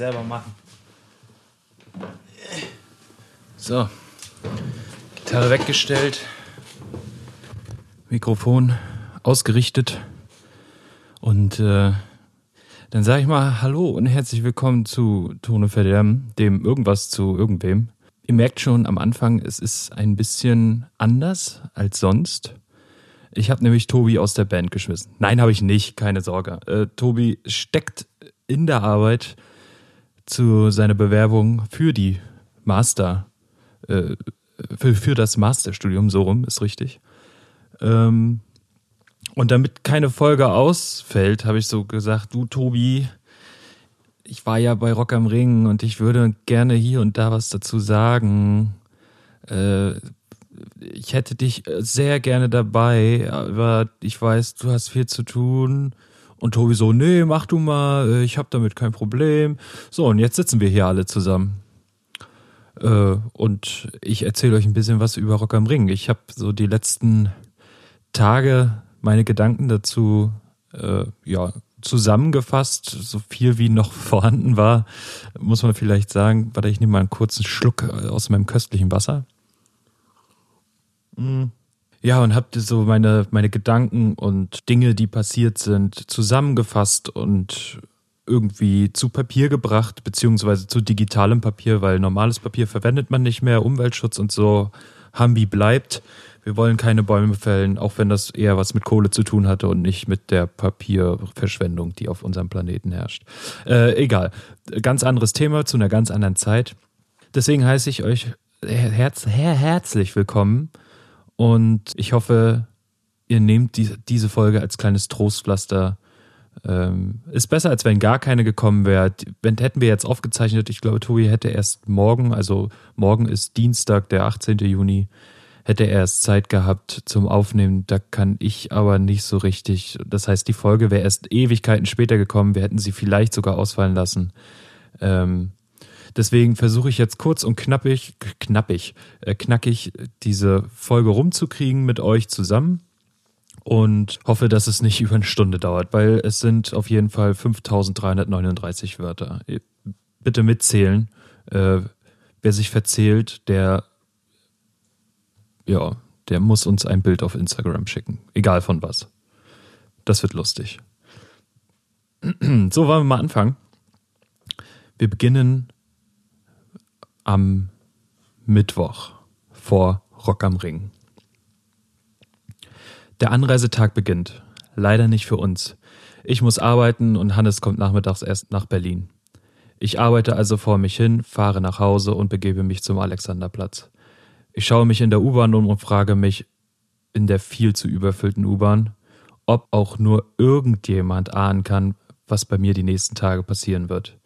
selber machen. So. Gitarre weggestellt. Mikrofon ausgerichtet. Und äh, dann sage ich mal Hallo und herzlich willkommen zu Tone Verderben, dem irgendwas zu irgendwem. Ihr merkt schon am Anfang, es ist ein bisschen anders als sonst. Ich habe nämlich Tobi aus der Band geschmissen. Nein, habe ich nicht, keine Sorge. Äh, Tobi steckt in der Arbeit zu seiner Bewerbung für die Master, äh, für, für das Masterstudium, so rum ist richtig. Ähm, und damit keine Folge ausfällt, habe ich so gesagt, du Tobi, ich war ja bei Rock am Ring und ich würde gerne hier und da was dazu sagen. Äh, ich hätte dich sehr gerne dabei, aber ich weiß, du hast viel zu tun. Und Tobi so, nee, mach du mal, äh, ich habe damit kein Problem. So, und jetzt sitzen wir hier alle zusammen. Äh, und ich erzähle euch ein bisschen was über Rock am Ring. Ich habe so die letzten Tage meine Gedanken dazu äh, ja, zusammengefasst, so viel wie noch vorhanden war, muss man vielleicht sagen. Warte, ich nehme mal einen kurzen Schluck aus meinem köstlichen Wasser. Mm. Ja, und habe so meine, meine Gedanken und Dinge, die passiert sind, zusammengefasst und irgendwie zu Papier gebracht, beziehungsweise zu digitalem Papier, weil normales Papier verwendet man nicht mehr, Umweltschutz und so, Hambi bleibt. Wir wollen keine Bäume fällen, auch wenn das eher was mit Kohle zu tun hatte und nicht mit der Papierverschwendung, die auf unserem Planeten herrscht. Äh, egal. Ganz anderes Thema zu einer ganz anderen Zeit. Deswegen heiße ich euch herz her herzlich willkommen und ich hoffe, ihr nehmt die, diese Folge als kleines Trostpflaster. Ähm, ist besser, als wenn gar keine gekommen wäre. Wenn hätten wir jetzt aufgezeichnet, ich glaube, Tobi hätte erst morgen, also morgen ist Dienstag, der 18. Juni, hätte er erst Zeit gehabt zum Aufnehmen. Da kann ich aber nicht so richtig. Das heißt, die Folge wäre erst Ewigkeiten später gekommen. Wir hätten sie vielleicht sogar ausfallen lassen. Ähm, Deswegen versuche ich jetzt kurz und knappig, knappig, äh, knackig diese Folge rumzukriegen mit euch zusammen und hoffe, dass es nicht über eine Stunde dauert, weil es sind auf jeden Fall 5339 Wörter. Bitte mitzählen. Äh, wer sich verzählt, der, ja, der muss uns ein Bild auf Instagram schicken. Egal von was. Das wird lustig. So, wollen wir mal anfangen. Wir beginnen am Mittwoch vor Rock am Ring. Der Anreisetag beginnt. Leider nicht für uns. Ich muss arbeiten und Hannes kommt nachmittags erst nach Berlin. Ich arbeite also vor mich hin, fahre nach Hause und begebe mich zum Alexanderplatz. Ich schaue mich in der U-Bahn um und frage mich in der viel zu überfüllten U-Bahn, ob auch nur irgendjemand ahnen kann, was bei mir die nächsten Tage passieren wird.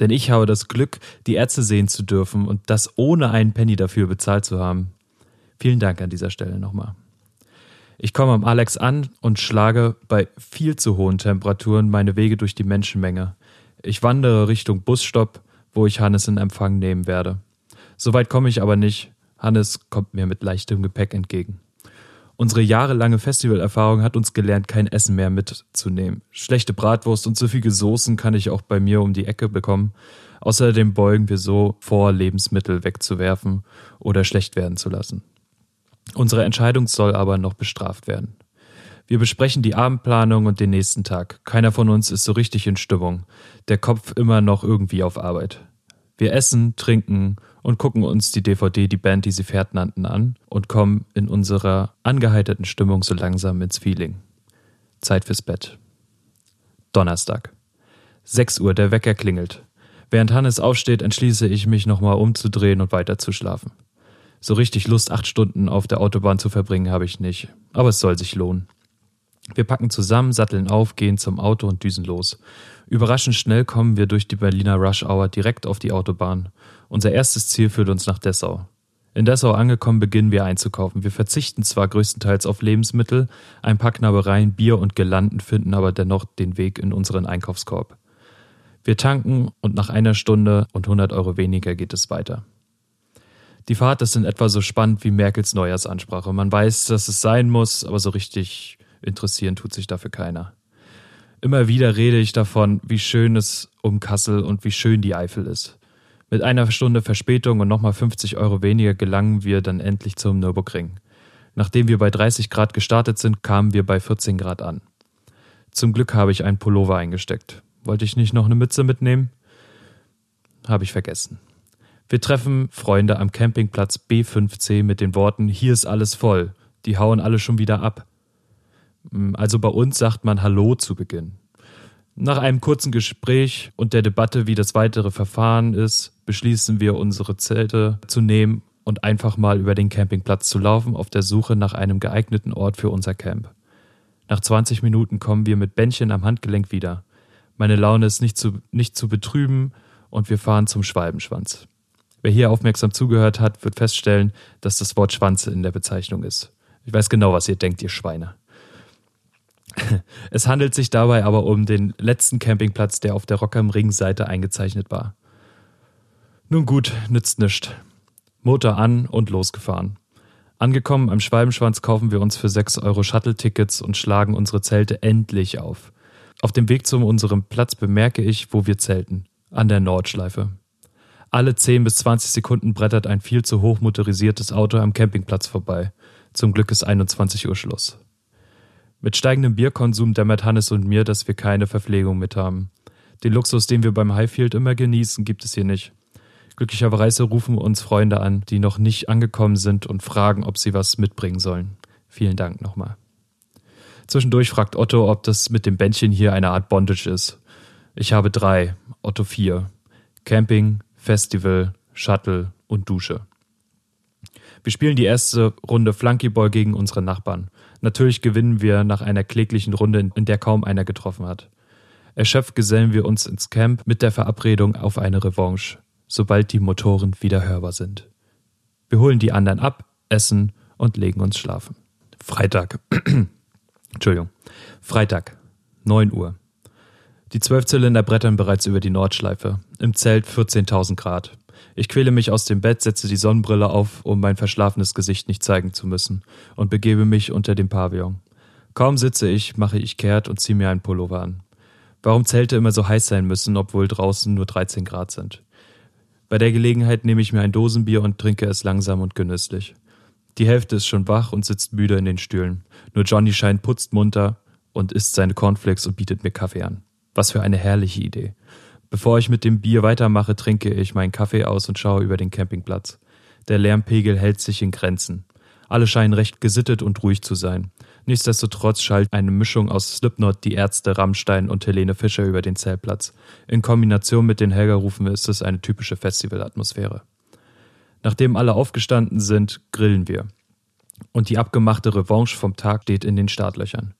Denn ich habe das Glück, die Ärzte sehen zu dürfen und das ohne einen Penny dafür bezahlt zu haben. Vielen Dank an dieser Stelle nochmal. Ich komme am Alex an und schlage bei viel zu hohen Temperaturen meine Wege durch die Menschenmenge. Ich wandere Richtung Busstopp, wo ich Hannes in Empfang nehmen werde. Soweit komme ich aber nicht. Hannes kommt mir mit leichtem Gepäck entgegen. Unsere jahrelange Festivalerfahrung hat uns gelernt, kein Essen mehr mitzunehmen. Schlechte Bratwurst und so viele Soßen kann ich auch bei mir um die Ecke bekommen. Außerdem beugen wir so vor, Lebensmittel wegzuwerfen oder schlecht werden zu lassen. Unsere Entscheidung soll aber noch bestraft werden. Wir besprechen die Abendplanung und den nächsten Tag. Keiner von uns ist so richtig in Stimmung. Der Kopf immer noch irgendwie auf Arbeit. Wir essen, trinken und gucken uns die DVD Die Band, die sie fährt, nannten an und kommen in unserer angeheiterten Stimmung so langsam ins Feeling. Zeit fürs Bett. Donnerstag. 6 Uhr, der Wecker klingelt. Während Hannes aufsteht, entschließe ich mich nochmal umzudrehen und weiter zu schlafen. So richtig Lust, acht Stunden auf der Autobahn zu verbringen, habe ich nicht. Aber es soll sich lohnen. Wir packen zusammen, satteln auf, gehen zum Auto und düsen los. Überraschend schnell kommen wir durch die Berliner Rush Hour direkt auf die Autobahn. Unser erstes Ziel führt uns nach Dessau. In Dessau angekommen beginnen wir einzukaufen. Wir verzichten zwar größtenteils auf Lebensmittel, ein paar Knabbereien, Bier und Gelanden finden aber dennoch den Weg in unseren Einkaufskorb. Wir tanken und nach einer Stunde und 100 Euro weniger geht es weiter. Die Fahrt ist in etwa so spannend wie Merkels Neujahrsansprache. Man weiß, dass es sein muss, aber so richtig interessieren tut sich dafür keiner. Immer wieder rede ich davon, wie schön es um Kassel und wie schön die Eifel ist. Mit einer Stunde Verspätung und nochmal 50 Euro weniger gelangen wir dann endlich zum Nürburgring. Nachdem wir bei 30 Grad gestartet sind, kamen wir bei 14 Grad an. Zum Glück habe ich einen Pullover eingesteckt. Wollte ich nicht noch eine Mütze mitnehmen? Habe ich vergessen. Wir treffen Freunde am Campingplatz B5C mit den Worten Hier ist alles voll. Die hauen alle schon wieder ab. Hm, also bei uns sagt man Hallo zu Beginn. Nach einem kurzen Gespräch und der Debatte, wie das weitere Verfahren ist, beschließen wir, unsere Zelte zu nehmen und einfach mal über den Campingplatz zu laufen, auf der Suche nach einem geeigneten Ort für unser Camp. Nach 20 Minuten kommen wir mit Bändchen am Handgelenk wieder. Meine Laune ist nicht zu, nicht zu betrüben und wir fahren zum Schwalbenschwanz. Wer hier aufmerksam zugehört hat, wird feststellen, dass das Wort Schwanze in der Bezeichnung ist. Ich weiß genau, was ihr denkt, ihr Schweine. Es handelt sich dabei aber um den letzten Campingplatz, der auf der Rock am Ring Seite eingezeichnet war. Nun gut, nützt nischt. Motor an und losgefahren. Angekommen am Schwalbenschwanz kaufen wir uns für 6 Euro Shuttle-Tickets und schlagen unsere Zelte endlich auf. Auf dem Weg zu unserem Platz bemerke ich, wo wir zelten. An der Nordschleife. Alle 10 bis 20 Sekunden brettert ein viel zu hoch motorisiertes Auto am Campingplatz vorbei. Zum Glück ist 21 Uhr Schluss. Mit steigendem Bierkonsum dämmert Hannes und mir, dass wir keine Verpflegung mit haben. Den Luxus, den wir beim Highfield immer genießen, gibt es hier nicht. Glücklicherweise rufen uns Freunde an, die noch nicht angekommen sind und fragen, ob sie was mitbringen sollen. Vielen Dank nochmal. Zwischendurch fragt Otto, ob das mit dem Bändchen hier eine Art Bondage ist. Ich habe drei, Otto vier. Camping, Festival, Shuttle und Dusche. Wir spielen die erste Runde Flunkyball gegen unsere Nachbarn. Natürlich gewinnen wir nach einer kläglichen Runde, in der kaum einer getroffen hat. Erschöpft gesellen wir uns ins Camp mit der Verabredung auf eine Revanche, sobald die Motoren wieder hörbar sind. Wir holen die anderen ab, essen und legen uns schlafen. Freitag. Entschuldigung. Freitag, 9 Uhr. Die Zwölfzylinder brettern bereits über die Nordschleife. Im Zelt 14.000 Grad. Ich quäle mich aus dem Bett, setze die Sonnenbrille auf, um mein verschlafenes Gesicht nicht zeigen zu müssen, und begebe mich unter dem Pavillon. Kaum sitze ich, mache ich kehrt und ziehe mir einen Pullover an. Warum Zelte immer so heiß sein müssen, obwohl draußen nur 13 Grad sind. Bei der Gelegenheit nehme ich mir ein Dosenbier und trinke es langsam und genüsslich. Die Hälfte ist schon wach und sitzt müde in den Stühlen. Nur Johnny scheint putzt munter und isst seine Cornflakes und bietet mir Kaffee an. Was für eine herrliche Idee. Bevor ich mit dem Bier weitermache, trinke ich meinen Kaffee aus und schaue über den Campingplatz. Der Lärmpegel hält sich in Grenzen. Alle scheinen recht gesittet und ruhig zu sein. Nichtsdestotrotz schallt eine Mischung aus Slipknot, die Ärzte, Rammstein und Helene Fischer über den Zeltplatz. In Kombination mit den Helgerrufen ist es eine typische Festivalatmosphäre. Nachdem alle aufgestanden sind, grillen wir. Und die abgemachte Revanche vom Tag steht in den Startlöchern.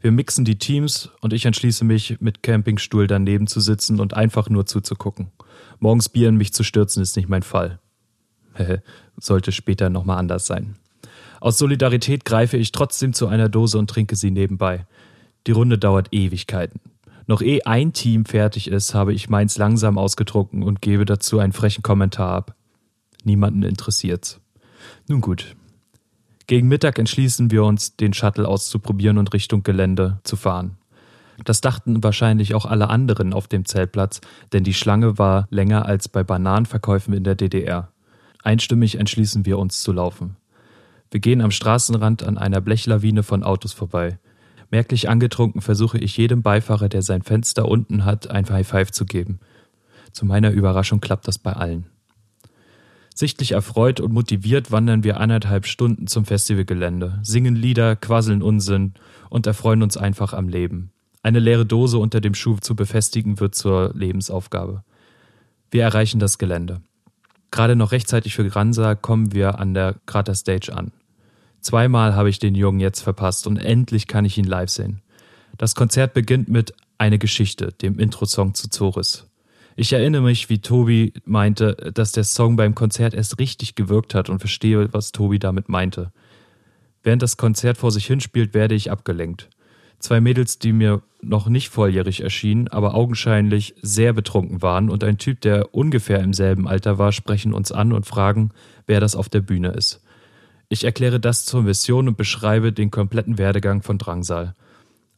Wir mixen die Teams und ich entschließe mich, mit Campingstuhl daneben zu sitzen und einfach nur zuzugucken. Morgens Bier in mich zu stürzen ist nicht mein Fall. Sollte später nochmal anders sein. Aus Solidarität greife ich trotzdem zu einer Dose und trinke sie nebenbei. Die Runde dauert Ewigkeiten. Noch eh ein Team fertig ist, habe ich meins langsam ausgetrunken und gebe dazu einen frechen Kommentar ab. Niemanden interessiert's. Nun gut, gegen Mittag entschließen wir uns, den Shuttle auszuprobieren und Richtung Gelände zu fahren. Das dachten wahrscheinlich auch alle anderen auf dem Zeltplatz, denn die Schlange war länger als bei Bananenverkäufen in der DDR. Einstimmig entschließen wir uns zu laufen. Wir gehen am Straßenrand an einer Blechlawine von Autos vorbei. Merklich angetrunken versuche ich jedem Beifahrer, der sein Fenster unten hat, ein High Five zu geben. Zu meiner Überraschung klappt das bei allen. Sichtlich erfreut und motiviert wandern wir anderthalb Stunden zum Festivalgelände, singen Lieder, quasseln Unsinn und erfreuen uns einfach am Leben. Eine leere Dose unter dem Schuh zu befestigen wird zur Lebensaufgabe. Wir erreichen das Gelände. Gerade noch rechtzeitig für Gransa kommen wir an der Krater Stage an. Zweimal habe ich den Jungen jetzt verpasst und endlich kann ich ihn live sehen. Das Konzert beginnt mit Eine Geschichte, dem Intro-Song zu Zoris. Ich erinnere mich, wie Tobi meinte, dass der Song beim Konzert erst richtig gewirkt hat und verstehe, was Tobi damit meinte. Während das Konzert vor sich hinspielt, werde ich abgelenkt. Zwei Mädels, die mir noch nicht volljährig erschienen, aber augenscheinlich sehr betrunken waren, und ein Typ, der ungefähr im selben Alter war, sprechen uns an und fragen, wer das auf der Bühne ist. Ich erkläre das zur Mission und beschreibe den kompletten Werdegang von Drangsal.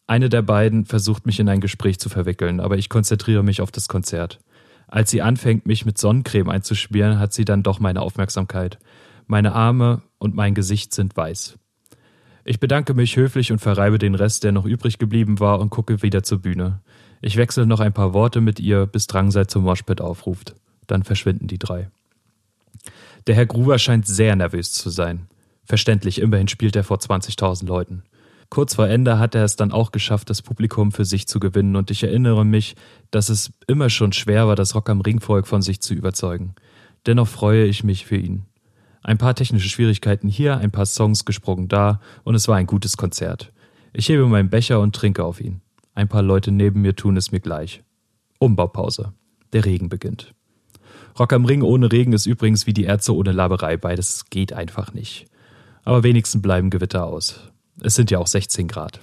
Eine der beiden versucht mich in ein Gespräch zu verwickeln, aber ich konzentriere mich auf das Konzert. Als sie anfängt, mich mit Sonnencreme einzuschmieren, hat sie dann doch meine Aufmerksamkeit. Meine Arme und mein Gesicht sind weiß. Ich bedanke mich höflich und verreibe den Rest, der noch übrig geblieben war, und gucke wieder zur Bühne. Ich wechsle noch ein paar Worte mit ihr, bis Drangsal zum Moshpit aufruft. Dann verschwinden die drei. Der Herr Gruber scheint sehr nervös zu sein. Verständlich, immerhin spielt er vor 20.000 Leuten. Kurz vor Ende hat er es dann auch geschafft, das Publikum für sich zu gewinnen, und ich erinnere mich, dass es immer schon schwer war, das Rock am Ringvolk von sich zu überzeugen. Dennoch freue ich mich für ihn. Ein paar technische Schwierigkeiten hier, ein paar Songs gesprungen da, und es war ein gutes Konzert. Ich hebe meinen Becher und trinke auf ihn. Ein paar Leute neben mir tun es mir gleich. Umbaupause. Der Regen beginnt. Rock am Ring ohne Regen ist übrigens wie die Ärzte ohne Laberei, beides geht einfach nicht. Aber wenigstens bleiben Gewitter aus. Es sind ja auch 16 Grad.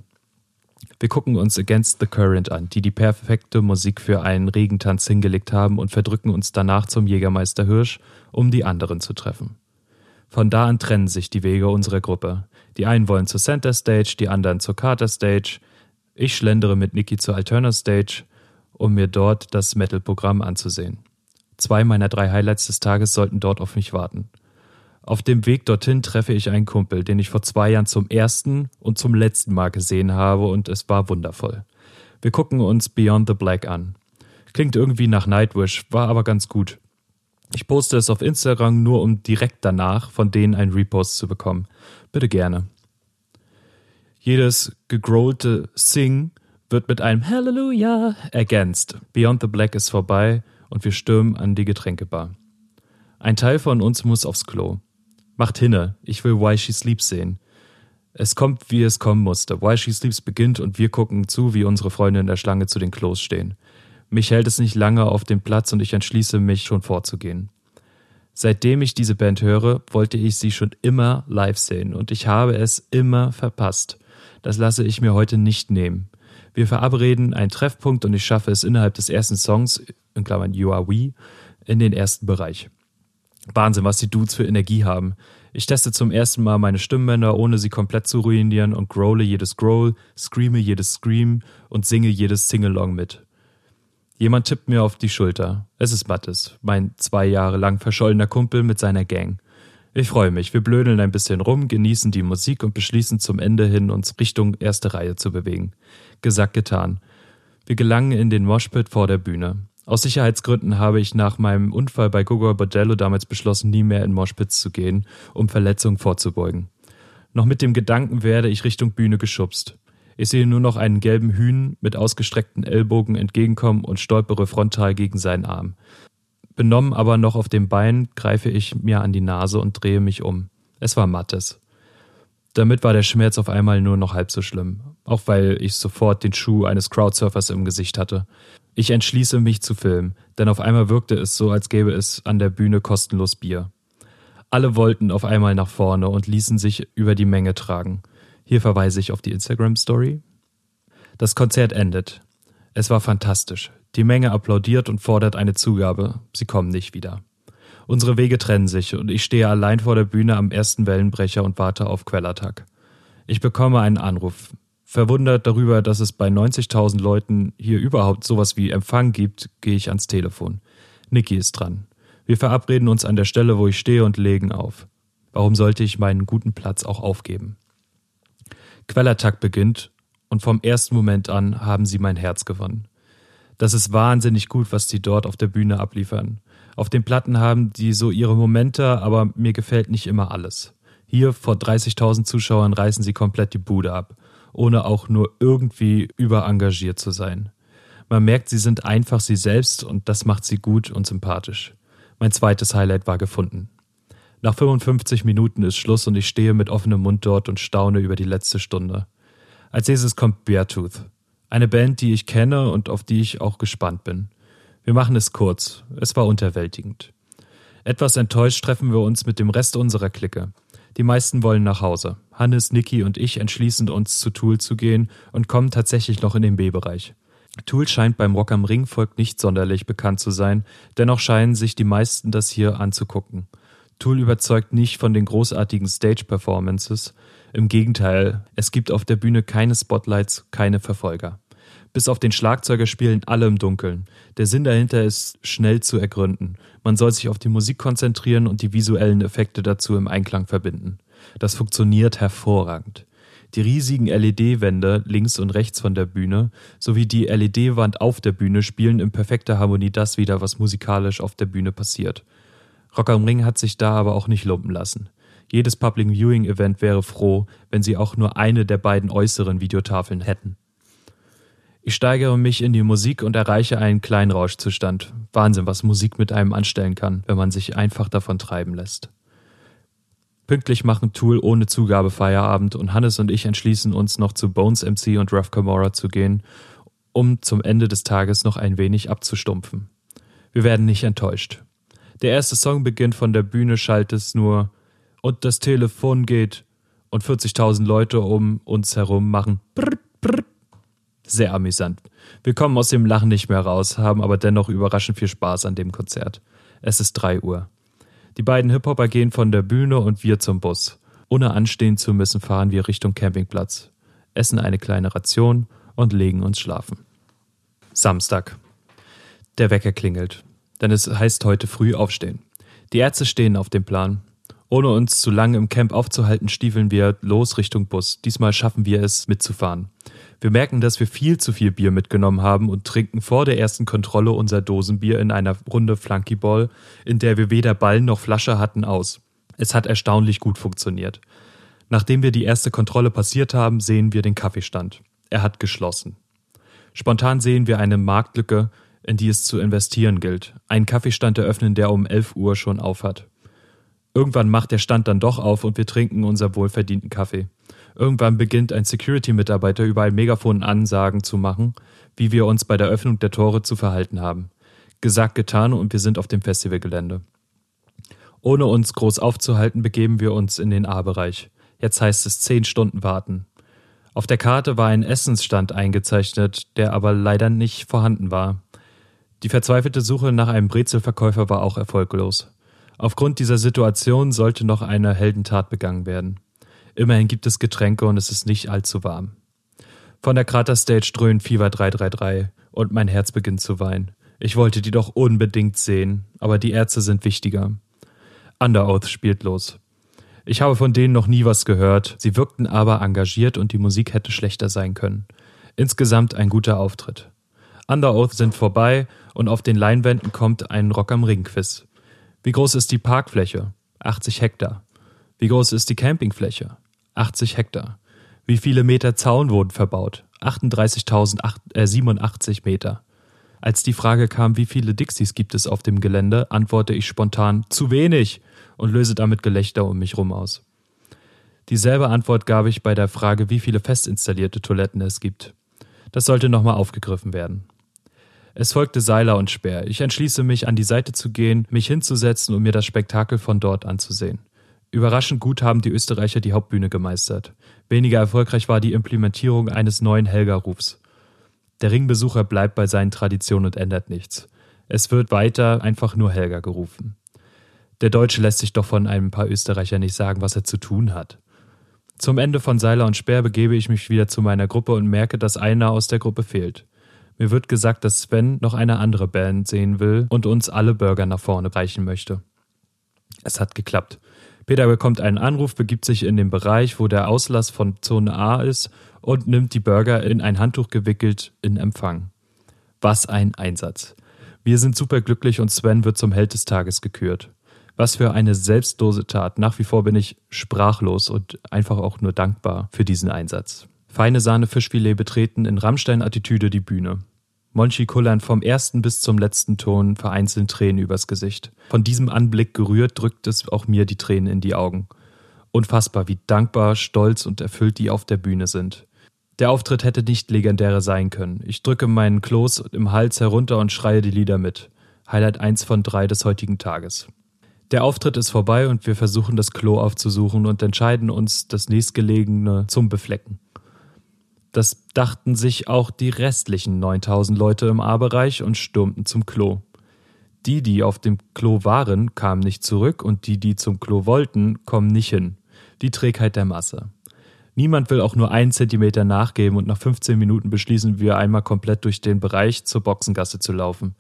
Wir gucken uns Against the Current an, die die perfekte Musik für einen Regentanz hingelegt haben und verdrücken uns danach zum Jägermeister Hirsch, um die anderen zu treffen. Von da an trennen sich die Wege unserer Gruppe. Die einen wollen zur Center Stage, die anderen zur Carter Stage. Ich schlendere mit Niki zur Alterna Stage, um mir dort das Metal-Programm anzusehen. Zwei meiner drei Highlights des Tages sollten dort auf mich warten. Auf dem Weg dorthin treffe ich einen Kumpel, den ich vor zwei Jahren zum ersten und zum letzten Mal gesehen habe und es war wundervoll. Wir gucken uns Beyond the Black an. Klingt irgendwie nach Nightwish, war aber ganz gut. Ich poste es auf Instagram nur, um direkt danach von denen einen Repost zu bekommen. Bitte gerne. Jedes gegrollte Sing wird mit einem Hallelujah ergänzt. Beyond the Black ist vorbei und wir stürmen an die Getränkebar. Ein Teil von uns muss aufs Klo. Macht hinne, ich will Why She Sleeps sehen. Es kommt, wie es kommen musste. Why She Sleeps beginnt und wir gucken zu, wie unsere Freunde in der Schlange zu den Klos stehen. Mich hält es nicht lange auf dem Platz und ich entschließe mich, schon vorzugehen. Seitdem ich diese Band höre, wollte ich sie schon immer live sehen und ich habe es immer verpasst. Das lasse ich mir heute nicht nehmen. Wir verabreden einen Treffpunkt und ich schaffe es innerhalb des ersten Songs, in Klammern You Are We, in den ersten Bereich. Wahnsinn, was die Dudes für Energie haben. Ich teste zum ersten Mal meine Stimmbänder, ohne sie komplett zu ruinieren und growle jedes Growl, screame jedes Scream und singe jedes Singalong mit. Jemand tippt mir auf die Schulter. Es ist Mattes, mein zwei Jahre lang verschollener Kumpel mit seiner Gang. Ich freue mich, wir blödeln ein bisschen rum, genießen die Musik und beschließen zum Ende hin, uns Richtung erste Reihe zu bewegen. Gesagt, getan. Wir gelangen in den Moshpit vor der Bühne. Aus Sicherheitsgründen habe ich nach meinem Unfall bei Gogol Bordello damals beschlossen, nie mehr in Moshpits zu gehen, um Verletzungen vorzubeugen. Noch mit dem Gedanken werde ich Richtung Bühne geschubst. Ich sehe nur noch einen gelben Hühn mit ausgestreckten Ellbogen entgegenkommen und stolpere frontal gegen seinen Arm. Benommen aber noch auf dem Bein greife ich mir an die Nase und drehe mich um. Es war Mattes. Damit war der Schmerz auf einmal nur noch halb so schlimm, auch weil ich sofort den Schuh eines Crowdsurfers im Gesicht hatte. Ich entschließe mich zu filmen, denn auf einmal wirkte es so, als gäbe es an der Bühne kostenlos Bier. Alle wollten auf einmal nach vorne und ließen sich über die Menge tragen. Hier verweise ich auf die Instagram-Story. Das Konzert endet. Es war fantastisch. Die Menge applaudiert und fordert eine Zugabe. Sie kommen nicht wieder. Unsere Wege trennen sich und ich stehe allein vor der Bühne am ersten Wellenbrecher und warte auf Quellattack. Ich bekomme einen Anruf. Verwundert darüber, dass es bei 90.000 Leuten hier überhaupt sowas wie Empfang gibt, gehe ich ans Telefon. Niki ist dran. Wir verabreden uns an der Stelle, wo ich stehe und legen auf. Warum sollte ich meinen guten Platz auch aufgeben? Quellattack beginnt und vom ersten Moment an haben sie mein Herz gewonnen. Das ist wahnsinnig gut, was die dort auf der Bühne abliefern. Auf den Platten haben die so ihre Momente, aber mir gefällt nicht immer alles. Hier vor 30.000 Zuschauern reißen sie komplett die Bude ab, ohne auch nur irgendwie überengagiert zu sein. Man merkt, sie sind einfach sie selbst und das macht sie gut und sympathisch. Mein zweites Highlight war gefunden. Nach 55 Minuten ist Schluss und ich stehe mit offenem Mund dort und staune über die letzte Stunde. Als nächstes kommt Beartooth. Eine Band, die ich kenne und auf die ich auch gespannt bin. Wir machen es kurz. Es war unterwältigend. Etwas enttäuscht treffen wir uns mit dem Rest unserer Clique. Die meisten wollen nach Hause. Hannes, Niki und ich entschließen uns zu Tool zu gehen und kommen tatsächlich noch in den B-Bereich. Tool scheint beim Rock am Ring Volk nicht sonderlich bekannt zu sein, dennoch scheinen sich die meisten das hier anzugucken. Tool überzeugt nicht von den großartigen Stage-Performances, Im Gegenteil, es gibt auf der Bühne keine Spotlights, keine Verfolger. Bis auf den Schlagzeuger spielen alle im Dunkeln. Der Sinn dahinter ist schnell zu ergründen. Man soll sich auf die Musik konzentrieren und die visuellen Effekte dazu im Einklang verbinden. Das funktioniert hervorragend. Die riesigen LED-Wände links und rechts von der Bühne sowie die LED-Wand auf der Bühne spielen in perfekter Harmonie das wieder, was musikalisch auf der Bühne passiert. Rock am Ring hat sich da aber auch nicht lumpen lassen. Jedes Public Viewing Event wäre froh, wenn sie auch nur eine der beiden äußeren Videotafeln hätten. Ich steigere mich in die Musik und erreiche einen kleinen Rauschzustand. Wahnsinn, was Musik mit einem anstellen kann, wenn man sich einfach davon treiben lässt. Pünktlich machen Tool ohne Zugabe Feierabend und Hannes und ich entschließen uns noch zu Bones MC und Ruff Camorra zu gehen, um zum Ende des Tages noch ein wenig abzustumpfen. Wir werden nicht enttäuscht. Der erste Song beginnt von der Bühne, schallt es nur und das Telefon geht und 40.000 Leute um uns herum machen brr, brr. Sehr amüsant. Wir kommen aus dem Lachen nicht mehr raus, haben aber dennoch überraschend viel Spaß an dem Konzert. Es ist drei Uhr. Die beiden Hip-Hopper gehen von der Bühne und wir zum Bus. Ohne anstehen zu müssen, fahren wir Richtung Campingplatz, essen eine kleine Ration und legen uns schlafen. Samstag. Der Wecker klingelt, denn es heißt heute früh aufstehen. Die Ärzte stehen auf dem Plan. Ohne uns zu lange im Camp aufzuhalten, stiefeln wir los Richtung Bus. Diesmal schaffen wir es, mitzufahren. Wir merken, dass wir viel zu viel Bier mitgenommen haben und trinken vor der ersten Kontrolle unser Dosenbier in einer Runde Flunkyball, in der wir weder Ball noch Flasche hatten, aus. Es hat erstaunlich gut funktioniert. Nachdem wir die erste Kontrolle passiert haben, sehen wir den Kaffeestand. Er hat geschlossen. Spontan sehen wir eine Marktlücke, in die es zu investieren gilt. Einen Kaffeestand eröffnen, der um 11 Uhr schon aufhat. Irgendwann macht der Stand dann doch auf und wir trinken unser wohlverdienten Kaffee. Irgendwann beginnt ein Security-Mitarbeiter überall Megafonen Ansagen zu machen, wie wir uns bei der Öffnung der Tore zu verhalten haben. Gesagt, getan und wir sind auf dem Festivalgelände. Ohne uns groß aufzuhalten, begeben wir uns in den A-Bereich. Jetzt heißt es zehn Stunden warten. Auf der Karte war ein Essensstand eingezeichnet, der aber leider nicht vorhanden war. Die verzweifelte Suche nach einem Brezelverkäufer war auch erfolglos. Aufgrund dieser Situation sollte noch eine Heldentat begangen werden. Immerhin gibt es Getränke und es ist nicht allzu warm. Von der Kraterstage dröhnt Fieber 333 und mein Herz beginnt zu weinen. Ich wollte die doch unbedingt sehen, aber die Ärzte sind wichtiger. Underoath spielt los. Ich habe von denen noch nie was gehört, sie wirkten aber engagiert und die Musik hätte schlechter sein können. Insgesamt ein guter Auftritt. Underoath sind vorbei und auf den Leinwänden kommt ein Rock am Ring Quiz. Wie groß ist die Parkfläche? 80 Hektar. Wie groß ist die Campingfläche? 80 Hektar. Wie viele Meter Zaun wurden verbaut? 38.087 äh, Meter. Als die Frage kam, wie viele Dixies gibt es auf dem Gelände, antworte ich spontan zu wenig und löse damit Gelächter um mich rum aus. Dieselbe Antwort gab ich bei der Frage, wie viele fest installierte Toiletten es gibt. Das sollte nochmal aufgegriffen werden. Es folgte Seiler und Speer. Ich entschließe mich, an die Seite zu gehen, mich hinzusetzen und mir das Spektakel von dort anzusehen. Überraschend gut haben die Österreicher die Hauptbühne gemeistert. Weniger erfolgreich war die Implementierung eines neuen Helga-Rufs. Der Ringbesucher bleibt bei seinen Traditionen und ändert nichts. Es wird weiter einfach nur Helga gerufen. Der Deutsche lässt sich doch von einem paar Österreicher nicht sagen, was er zu tun hat. Zum Ende von Seiler und Speer begebe ich mich wieder zu meiner Gruppe und merke, dass einer aus der Gruppe fehlt. Mir wird gesagt, dass Sven noch eine andere Band sehen will und uns alle Burger nach vorne reichen möchte. Es hat geklappt. Peter bekommt einen Anruf, begibt sich in den Bereich, wo der Auslass von Zone A ist und nimmt die Burger in ein Handtuch gewickelt in Empfang. Was ein Einsatz. Wir sind superglücklich und Sven wird zum Held des Tages gekürt. Was für eine selbstlose Tat. Nach wie vor bin ich sprachlos und einfach auch nur dankbar für diesen Einsatz. Feine Sahne Fischfilet betreten in Rammstein-Attitüde die Bühne. Monchi kullern vom ersten bis zum letzten Ton vereinzelt Tränen übers Gesicht. Von diesem Anblick gerührt drückt es auch mir die Tränen in die Augen. Unfassbar, wie dankbar, stolz und erfüllt die auf der Bühne sind. Der Auftritt hätte nicht legendärer sein können. Ich drücke meinen Kloß im Hals herunter und schreie die Lieder mit. Highlight 1 von 3 des heutigen Tages. Der Auftritt ist vorbei und wir versuchen das Klo aufzusuchen und entscheiden uns, das nächstgelegene zum Beflecken. Das dachten sich auch die restlichen 9000 Leute im A-Bereich und stürmten zum Klo. Die, die auf dem Klo waren, kamen nicht zurück und die, die zum Klo wollten, kommen nicht hin. Die Trägheit der Masse. Niemand will auch nur einen Zentimeter nachgeben und nach 15 Minuten beschließen wir einmal komplett durch den Bereich zur Boxengasse zu laufen.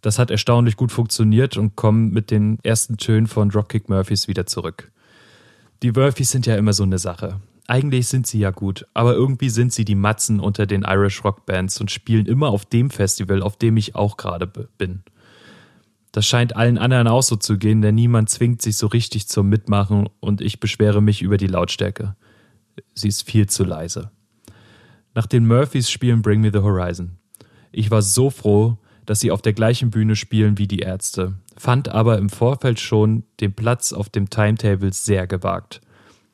Das hat erstaunlich gut funktioniert und kommen mit den ersten Tönen von Dropkick Murphys wieder zurück. Die Murphys sind ja immer so eine Sache. Eigentlich sind sie ja gut, aber irgendwie sind sie die Matzen unter den Irish Rock Bands und spielen immer auf dem Festival, auf dem ich auch gerade bin. Das scheint allen anderen auch so zu gehen, denn niemand zwingt sich so richtig zum Mitmachen und ich beschwere mich über die Lautstärke. Sie ist viel zu leise. Nach den Murphys spielen Bring Me the Horizon. Ich war so froh, dass sie auf der gleichen Bühne spielen wie die Ärzte, fand aber im Vorfeld schon den Platz auf dem Timetable sehr gewagt.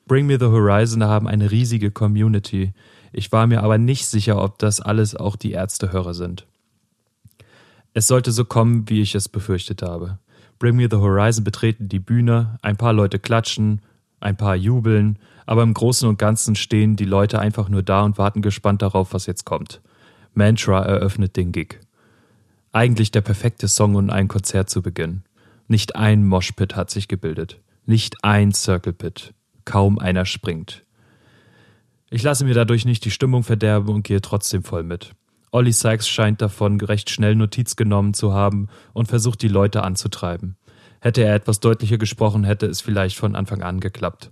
Bring Me the Horizon haben eine riesige Community. Ich war mir aber nicht sicher, ob das alles auch die Ärztehörer sind. Es sollte so kommen, wie ich es befürchtet habe. Bring Me the Horizon betreten die Bühne, ein paar Leute klatschen, ein paar jubeln, aber im Großen und Ganzen stehen die Leute einfach nur da und warten gespannt darauf, was jetzt kommt. Mantra eröffnet den Gig. Eigentlich der perfekte Song, um ein Konzert zu beginnen. Nicht ein Moshpit hat sich gebildet. Nicht ein Circle Pit. Kaum einer springt. Ich lasse mir dadurch nicht die Stimmung verderben und gehe trotzdem voll mit. Ollie Sykes scheint davon recht schnell Notiz genommen zu haben und versucht die Leute anzutreiben. Hätte er etwas deutlicher gesprochen, hätte es vielleicht von Anfang an geklappt.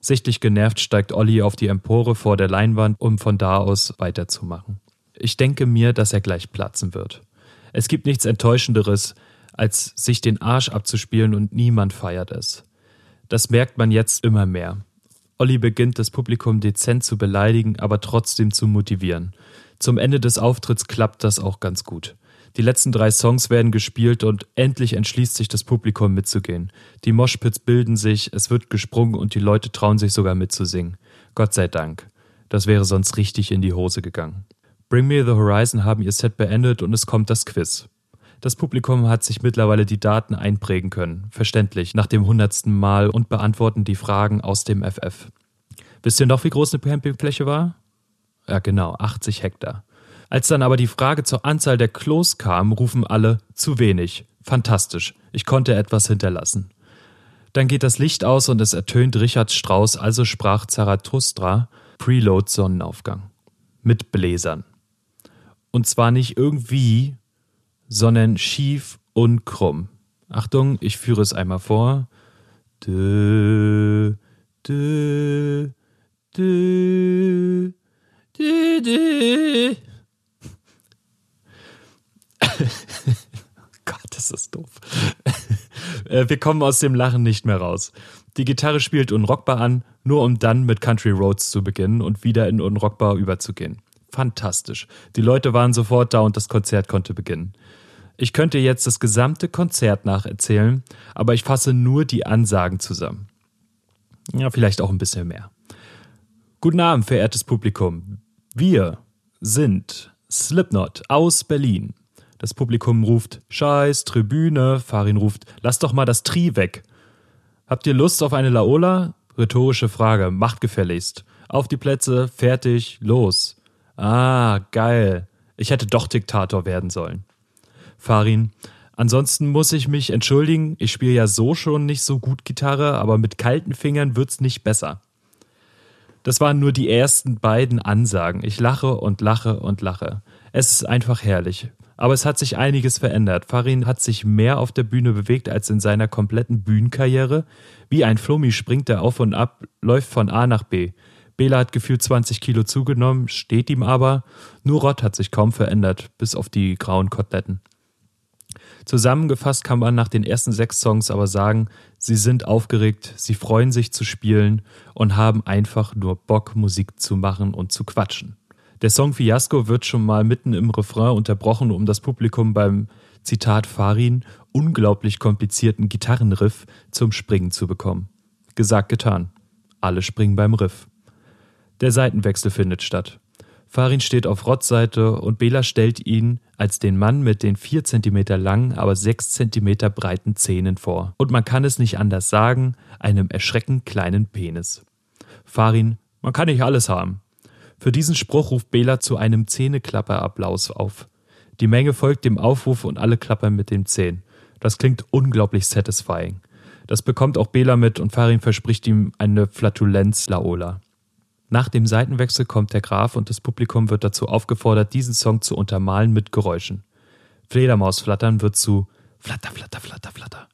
Sichtlich genervt steigt Olli auf die Empore vor der Leinwand, um von da aus weiterzumachen. Ich denke mir, dass er gleich platzen wird. Es gibt nichts Enttäuschenderes, als sich den Arsch abzuspielen und niemand feiert es. Das merkt man jetzt immer mehr. Olli beginnt das Publikum dezent zu beleidigen, aber trotzdem zu motivieren. Zum Ende des Auftritts klappt das auch ganz gut. Die letzten drei Songs werden gespielt und endlich entschließt sich das Publikum mitzugehen. Die Moshpits bilden sich, es wird gesprungen und die Leute trauen sich sogar mitzusingen. Gott sei Dank. Das wäre sonst richtig in die Hose gegangen. Bring Me the Horizon haben ihr Set beendet und es kommt das Quiz. Das Publikum hat sich mittlerweile die Daten einprägen können, verständlich, nach dem hundertsten Mal und beantworten die Fragen aus dem FF. Wisst ihr noch, wie groß eine Campingfläche war? Ja, genau, 80 Hektar. Als dann aber die Frage zur Anzahl der Klos kam, rufen alle zu wenig. Fantastisch, ich konnte etwas hinterlassen. Dann geht das Licht aus und es ertönt Richard Strauss, also sprach Zarathustra, Preload Sonnenaufgang. Mit Bläsern. Und zwar nicht irgendwie, sondern schief und krumm. Achtung, ich führe es einmal vor. Dö, dö, dö, dö, dö. Gott, das ist doof. Äh, wir kommen aus dem Lachen nicht mehr raus. Die Gitarre spielt unrockbar an, nur um dann mit Country Roads zu beginnen und wieder in unrockbar überzugehen fantastisch. Die Leute waren sofort da und das Konzert konnte beginnen. Ich könnte jetzt das gesamte Konzert nacherzählen, aber ich fasse nur die Ansagen zusammen. Ja, vielleicht auch ein bisschen mehr. Guten Abend, verehrtes Publikum. Wir sind Slipknot aus Berlin. Das Publikum ruft Scheiß, Tribüne. Farin ruft, lass doch mal das Tri weg. Habt ihr Lust auf eine Laola? Rhetorische Frage, macht gefälligst. Auf die Plätze, fertig, los. Ah, geil. Ich hätte doch Diktator werden sollen. Farin, ansonsten muss ich mich entschuldigen, ich spiele ja so schon nicht so gut Gitarre, aber mit kalten Fingern wird's nicht besser. Das waren nur die ersten beiden Ansagen. Ich lache und lache und lache. Es ist einfach herrlich. Aber es hat sich einiges verändert. Farin hat sich mehr auf der Bühne bewegt als in seiner kompletten Bühnenkarriere. Wie ein Flummi springt er auf und ab, läuft von A nach B. Bela hat gefühlt 20 Kilo zugenommen, steht ihm aber. Nur Rott hat sich kaum verändert, bis auf die grauen Koteletten. Zusammengefasst kann man nach den ersten sechs Songs aber sagen, sie sind aufgeregt, sie freuen sich zu spielen und haben einfach nur Bock, Musik zu machen und zu quatschen. Der Song Fiasco wird schon mal mitten im Refrain unterbrochen, um das Publikum beim Zitat Farin unglaublich komplizierten Gitarrenriff zum Springen zu bekommen. Gesagt, getan. Alle springen beim Riff. Der Seitenwechsel findet statt. Farin steht auf Rottseite und Bela stellt ihn als den Mann mit den vier Zentimeter langen, aber sechs Zentimeter breiten Zähnen vor. Und man kann es nicht anders sagen, einem erschreckend kleinen Penis. Farin, man kann nicht alles haben. Für diesen Spruch ruft Bela zu einem Zähneklapper-Applaus auf. Die Menge folgt dem Aufruf und alle klappern mit den Zähnen. Das klingt unglaublich satisfying. Das bekommt auch Bela mit und Farin verspricht ihm eine Flatulenz Laola. Nach dem Seitenwechsel kommt der Graf und das Publikum wird dazu aufgefordert, diesen Song zu untermalen mit Geräuschen. Fledermausflattern wird zu Flatter, flatter, flatter, flatter.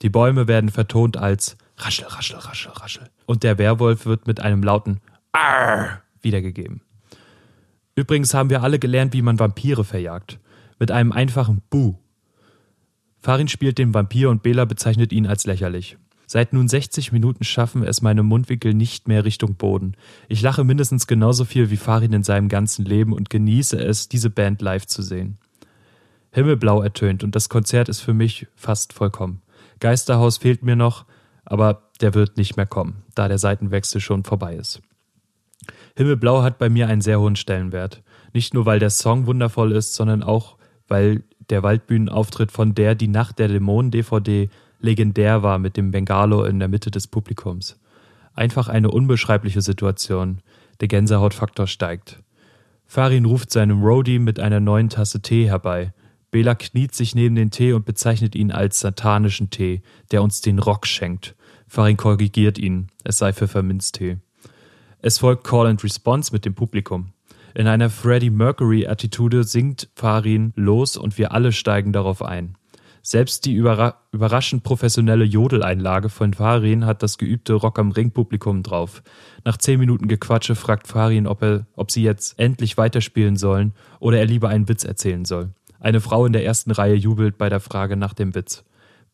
Die Bäume werden vertont als Raschel, raschel, raschel, raschel. Und der Werwolf wird mit einem lauten Arr wiedergegeben. Übrigens haben wir alle gelernt, wie man Vampire verjagt. Mit einem einfachen Buh. Farin spielt den Vampir und Bela bezeichnet ihn als lächerlich. Seit nun 60 Minuten schaffen es meine Mundwinkel nicht mehr Richtung Boden. Ich lache mindestens genauso viel wie Farin in seinem ganzen Leben und genieße es, diese Band live zu sehen. Himmelblau ertönt und das Konzert ist für mich fast vollkommen. Geisterhaus fehlt mir noch, aber der wird nicht mehr kommen, da der Seitenwechsel schon vorbei ist. Himmelblau hat bei mir einen sehr hohen Stellenwert. Nicht nur, weil der Song wundervoll ist, sondern auch, weil der Waldbühnenauftritt von der Die Nacht der Dämonen DVD legendär war mit dem Bengalo in der Mitte des Publikums. Einfach eine unbeschreibliche Situation. Der Gänsehautfaktor steigt. Farin ruft seinem Roadie mit einer neuen Tasse Tee herbei. Bela kniet sich neben den Tee und bezeichnet ihn als satanischen Tee, der uns den Rock schenkt. Farin korrigiert ihn, es sei Pfefferminztee. Es folgt Call and Response mit dem Publikum. In einer Freddie Mercury-Attitude singt Farin los und wir alle steigen darauf ein. Selbst die überra überraschend professionelle Jodeleinlage von Farin hat das geübte Rock am Ring Publikum drauf. Nach zehn Minuten Gequatsche fragt Farin, ob, er, ob sie jetzt endlich weiterspielen sollen oder er lieber einen Witz erzählen soll. Eine Frau in der ersten Reihe jubelt bei der Frage nach dem Witz.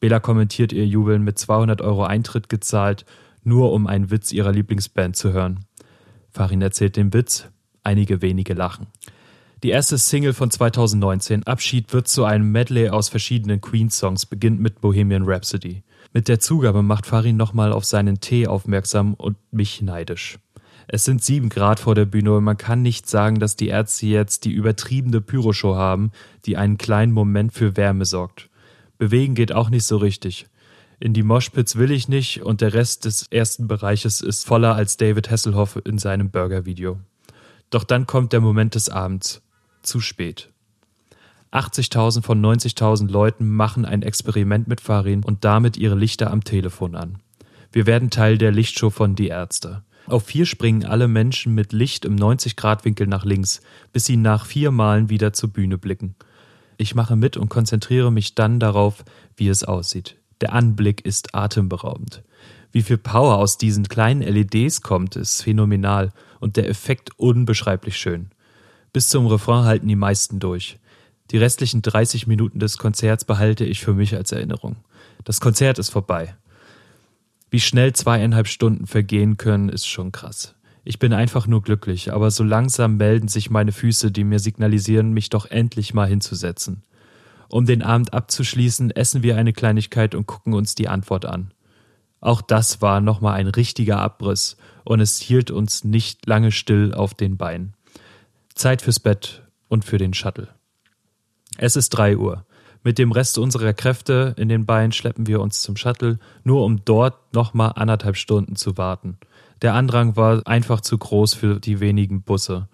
Bela kommentiert ihr Jubeln mit 200 Euro Eintritt gezahlt, nur um einen Witz ihrer Lieblingsband zu hören. Farin erzählt den Witz, einige wenige lachen. Die erste Single von 2019, Abschied, wird zu einem Medley aus verschiedenen Queen-Songs, beginnt mit Bohemian Rhapsody. Mit der Zugabe macht Farin nochmal auf seinen Tee aufmerksam und mich neidisch. Es sind sieben Grad vor der Bühne und man kann nicht sagen, dass die Ärzte jetzt die übertriebene Pyroshow haben, die einen kleinen Moment für Wärme sorgt. Bewegen geht auch nicht so richtig. In die Moshpits will ich nicht und der Rest des ersten Bereiches ist voller als David Hasselhoff in seinem Burger-Video. Doch dann kommt der Moment des Abends zu spät. 80.000 von 90.000 Leuten machen ein Experiment mit Farin und damit ihre Lichter am Telefon an. Wir werden Teil der Lichtshow von Die Ärzte. Auf vier springen alle Menschen mit Licht im 90-Grad-Winkel nach links, bis sie nach vier Malen wieder zur Bühne blicken. Ich mache mit und konzentriere mich dann darauf, wie es aussieht. Der Anblick ist atemberaubend. Wie viel Power aus diesen kleinen LEDs kommt, ist phänomenal und der Effekt unbeschreiblich schön. Bis zum Refrain halten die meisten durch. Die restlichen 30 Minuten des Konzerts behalte ich für mich als Erinnerung. Das Konzert ist vorbei. Wie schnell zweieinhalb Stunden vergehen können, ist schon krass. Ich bin einfach nur glücklich, aber so langsam melden sich meine Füße, die mir signalisieren, mich doch endlich mal hinzusetzen. Um den Abend abzuschließen, essen wir eine Kleinigkeit und gucken uns die Antwort an. Auch das war nochmal ein richtiger Abriss und es hielt uns nicht lange still auf den Beinen. Zeit fürs Bett und für den Shuttle. Es ist drei Uhr. Mit dem Rest unserer Kräfte in den Beinen schleppen wir uns zum Shuttle, nur um dort nochmal anderthalb Stunden zu warten. Der Andrang war einfach zu groß für die wenigen Busse.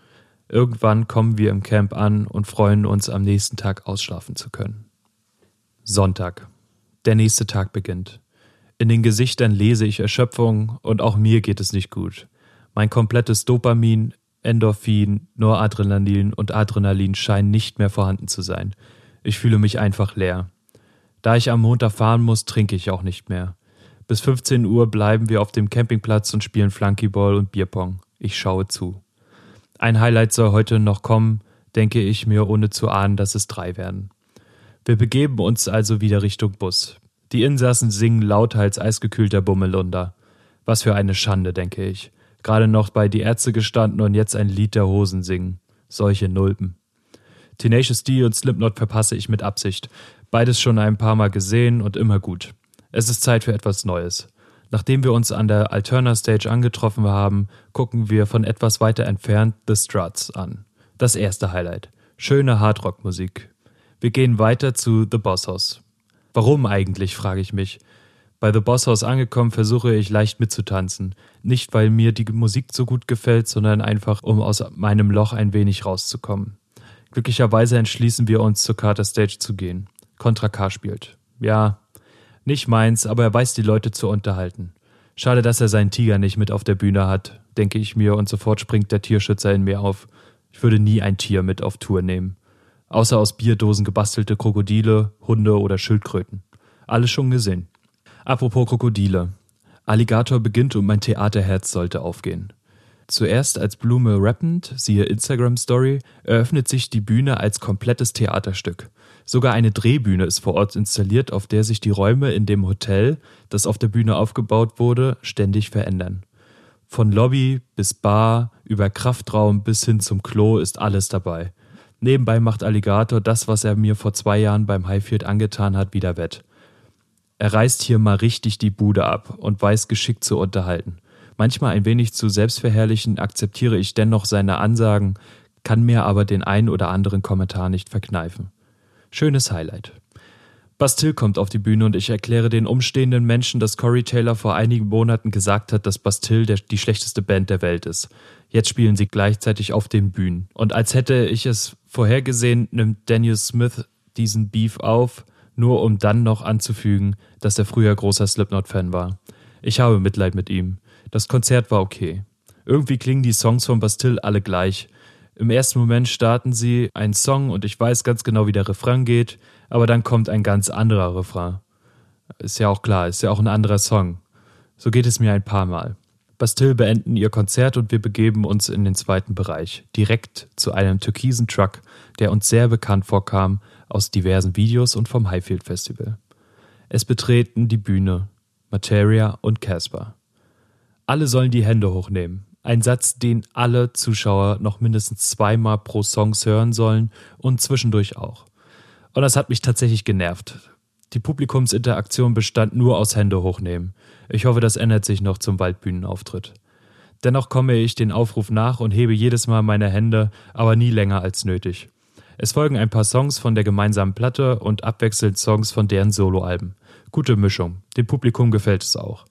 Irgendwann kommen wir im Camp an und freuen uns, am nächsten Tag ausschlafen zu können. Sonntag. Der nächste Tag beginnt. In den Gesichtern lese ich Erschöpfung und auch mir geht es nicht gut. Mein komplettes Dopamin Endorphin, Noradrenalin und Adrenalin scheinen nicht mehr vorhanden zu sein. Ich fühle mich einfach leer. Da ich am Montag fahren muss, trinke ich auch nicht mehr. Bis 15 Uhr bleiben wir auf dem Campingplatz und spielen Flunkyball und Bierpong. Ich schaue zu. Ein Highlight soll heute noch kommen, denke ich mir, ohne zu ahnen, dass es drei werden. Wir begeben uns also wieder Richtung Bus. Die Insassen singen lauter als eisgekühlter Bummelunder. Was für eine Schande, denke ich gerade noch bei Die Ärzte gestanden und jetzt ein Lied der Hosen singen. Solche Nulpen. Tenacious D und Slipknot verpasse ich mit Absicht. Beides schon ein paar Mal gesehen und immer gut. Es ist Zeit für etwas Neues. Nachdem wir uns an der Alterna Stage angetroffen haben, gucken wir von etwas weiter entfernt The Struts an. Das erste Highlight. Schöne Hardrock-Musik. Wir gehen weiter zu The Boss. Warum eigentlich, frage ich mich. Bei The Boss House angekommen, versuche ich leicht mitzutanzen. Nicht, weil mir die Musik so gut gefällt, sondern einfach, um aus meinem Loch ein wenig rauszukommen. Glücklicherweise entschließen wir uns, zur Carter Stage zu gehen. Contra K spielt. Ja, nicht meins, aber er weiß die Leute zu unterhalten. Schade, dass er seinen Tiger nicht mit auf der Bühne hat, denke ich mir, und sofort springt der Tierschützer in mir auf. Ich würde nie ein Tier mit auf Tour nehmen. Außer aus Bierdosen gebastelte Krokodile, Hunde oder Schildkröten. Alles schon gesehen. Apropos Krokodile. Alligator beginnt und mein Theaterherz sollte aufgehen. Zuerst als Blume rappend, siehe Instagram Story, eröffnet sich die Bühne als komplettes Theaterstück. Sogar eine Drehbühne ist vor Ort installiert, auf der sich die Räume in dem Hotel, das auf der Bühne aufgebaut wurde, ständig verändern. Von Lobby bis Bar, über Kraftraum bis hin zum Klo ist alles dabei. Nebenbei macht Alligator das, was er mir vor zwei Jahren beim Highfield angetan hat, wieder wett. Er reißt hier mal richtig die Bude ab und weiß geschickt zu unterhalten. Manchmal ein wenig zu selbstverherrlichen akzeptiere ich dennoch seine Ansagen, kann mir aber den einen oder anderen Kommentar nicht verkneifen. Schönes Highlight. Bastille kommt auf die Bühne und ich erkläre den umstehenden Menschen, dass Corey Taylor vor einigen Monaten gesagt hat, dass Bastille der, die schlechteste Band der Welt ist. Jetzt spielen sie gleichzeitig auf den Bühnen. Und als hätte ich es vorhergesehen, nimmt Daniel Smith diesen Beef auf, nur um dann noch anzufügen, dass er früher großer Slipknot-Fan war. Ich habe Mitleid mit ihm. Das Konzert war okay. Irgendwie klingen die Songs von Bastille alle gleich. Im ersten Moment starten sie einen Song und ich weiß ganz genau, wie der Refrain geht, aber dann kommt ein ganz anderer Refrain. Ist ja auch klar, ist ja auch ein anderer Song. So geht es mir ein paar Mal. Bastille beenden ihr Konzert und wir begeben uns in den zweiten Bereich, direkt zu einem türkisen Truck, der uns sehr bekannt vorkam aus diversen Videos und vom Highfield Festival. Es betreten die Bühne Materia und Casper. Alle sollen die Hände hochnehmen. Ein Satz, den alle Zuschauer noch mindestens zweimal pro Songs hören sollen und zwischendurch auch. Und das hat mich tatsächlich genervt. Die Publikumsinteraktion bestand nur aus Hände hochnehmen. Ich hoffe, das ändert sich noch zum Waldbühnenauftritt. Dennoch komme ich den Aufruf nach und hebe jedes Mal meine Hände, aber nie länger als nötig. Es folgen ein paar Songs von der gemeinsamen Platte und abwechselnd Songs von deren Soloalben. Gute Mischung. Dem Publikum gefällt es auch.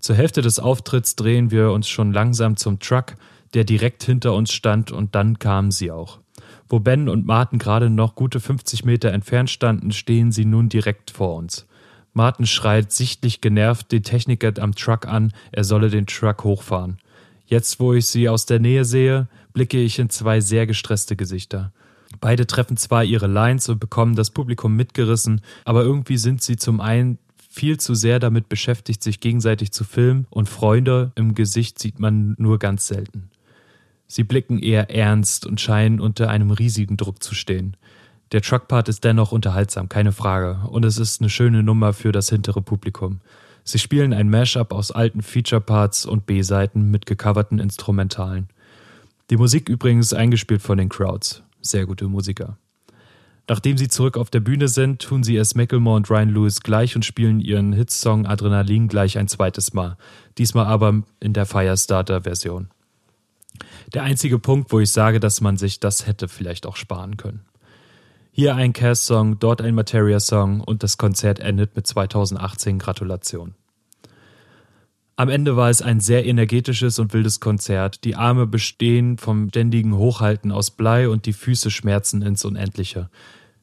Zur Hälfte des Auftritts drehen wir uns schon langsam zum Truck, der direkt hinter uns stand, und dann kamen sie auch. Wo Ben und Martin gerade noch gute 50 Meter entfernt standen, stehen sie nun direkt vor uns. Martin schreit sichtlich genervt den Techniker am Truck an, er solle den Truck hochfahren. Jetzt, wo ich sie aus der Nähe sehe, blicke ich in zwei sehr gestresste Gesichter. Beide treffen zwar ihre Lines und bekommen das Publikum mitgerissen, aber irgendwie sind sie zum einen viel zu sehr damit beschäftigt, sich gegenseitig zu filmen und Freunde im Gesicht sieht man nur ganz selten. Sie blicken eher ernst und scheinen unter einem riesigen Druck zu stehen. Der Truckpart ist dennoch unterhaltsam, keine Frage, und es ist eine schöne Nummer für das hintere Publikum. Sie spielen ein Mashup aus alten Feature-Parts und B-Seiten mit gecoverten Instrumentalen. Die Musik übrigens eingespielt von den Crowds. Sehr gute Musiker. Nachdem sie zurück auf der Bühne sind, tun sie es Macklemore und Ryan Lewis gleich und spielen ihren Hitsong Adrenalin gleich ein zweites Mal. Diesmal aber in der Firestarter-Version. Der einzige Punkt, wo ich sage, dass man sich das hätte vielleicht auch sparen können. Hier ein Cass-Song, dort ein Materia-Song und das Konzert endet mit 2018 Gratulation. Am Ende war es ein sehr energetisches und wildes Konzert. Die Arme bestehen vom ständigen Hochhalten aus Blei und die Füße schmerzen ins Unendliche.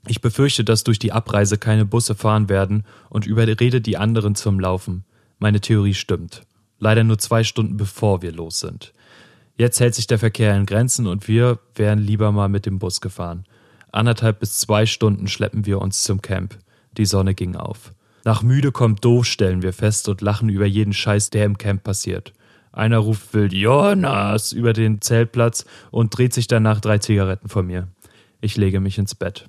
Ich befürchte, dass durch die Abreise keine Busse fahren werden und überrede die anderen zum Laufen. Meine Theorie stimmt. Leider nur zwei Stunden bevor wir los sind. Jetzt hält sich der Verkehr in Grenzen und wir wären lieber mal mit dem Bus gefahren. Anderthalb bis zwei Stunden schleppen wir uns zum Camp. Die Sonne ging auf. Nach müde kommt doof, stellen wir fest und lachen über jeden Scheiß, der im Camp passiert. Einer ruft wild Jonas über den Zeltplatz und dreht sich danach drei Zigaretten vor mir. Ich lege mich ins Bett.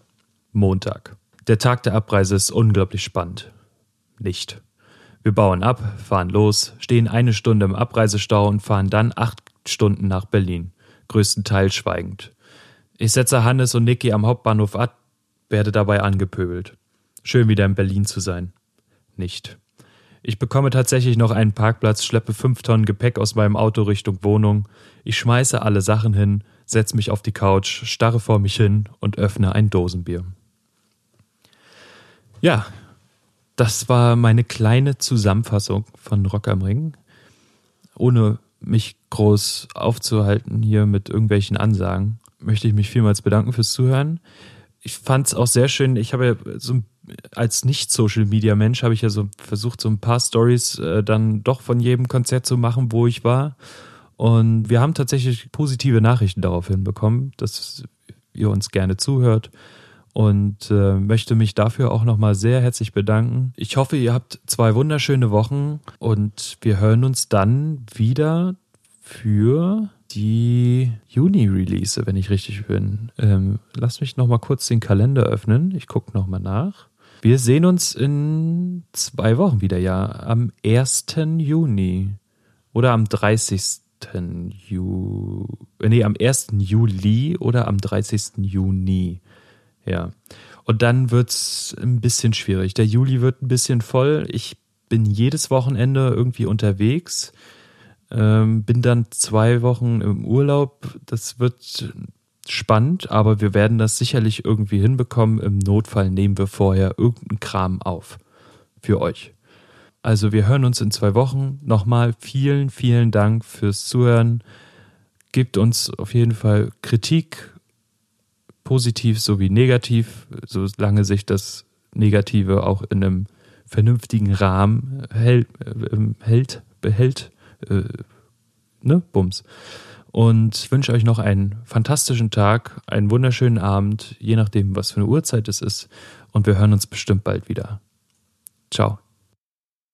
Montag. Der Tag der Abreise ist unglaublich spannend. Nicht. Wir bauen ab, fahren los, stehen eine Stunde im Abreisestau und fahren dann acht Stunden nach Berlin, größtenteils schweigend. Ich setze Hannes und Niki am Hauptbahnhof ab, werde dabei angepöbelt. Schön wieder in Berlin zu sein nicht. Ich bekomme tatsächlich noch einen Parkplatz, schleppe fünf Tonnen Gepäck aus meinem Auto Richtung Wohnung. Ich schmeiße alle Sachen hin, setze mich auf die Couch, starre vor mich hin und öffne ein Dosenbier. Ja, das war meine kleine Zusammenfassung von Rock am Ring. Ohne mich groß aufzuhalten hier mit irgendwelchen Ansagen, möchte ich mich vielmals bedanken fürs Zuhören. Ich fand es auch sehr schön. Ich habe so ein als Nicht-Social-Media-Mensch habe ich ja so versucht, so ein paar Stories äh, dann doch von jedem Konzert zu machen, wo ich war. Und wir haben tatsächlich positive Nachrichten daraufhin bekommen, dass ihr uns gerne zuhört und äh, möchte mich dafür auch nochmal sehr herzlich bedanken. Ich hoffe, ihr habt zwei wunderschöne Wochen und wir hören uns dann wieder für die Juni-Release, wenn ich richtig bin. Ähm, lasst mich nochmal kurz den Kalender öffnen. Ich gucke nochmal nach. Wir sehen uns in zwei Wochen wieder, ja. Am 1. Juni oder am 30. Ju nee, am 1. Juli oder am 30. Juni. Ja. Und dann wird es ein bisschen schwierig. Der Juli wird ein bisschen voll. Ich bin jedes Wochenende irgendwie unterwegs. Ähm, bin dann zwei Wochen im Urlaub. Das wird spannend, aber wir werden das sicherlich irgendwie hinbekommen. Im Notfall nehmen wir vorher irgendeinen Kram auf. Für euch. Also wir hören uns in zwei Wochen. Nochmal vielen, vielen Dank fürs Zuhören. Gebt uns auf jeden Fall Kritik, positiv sowie negativ, solange sich das Negative auch in einem vernünftigen Rahmen hält, äh, hält behält. Äh, ne? Bums. Und wünsche euch noch einen fantastischen Tag, einen wunderschönen Abend, je nachdem, was für eine Uhrzeit es ist. Und wir hören uns bestimmt bald wieder. Ciao.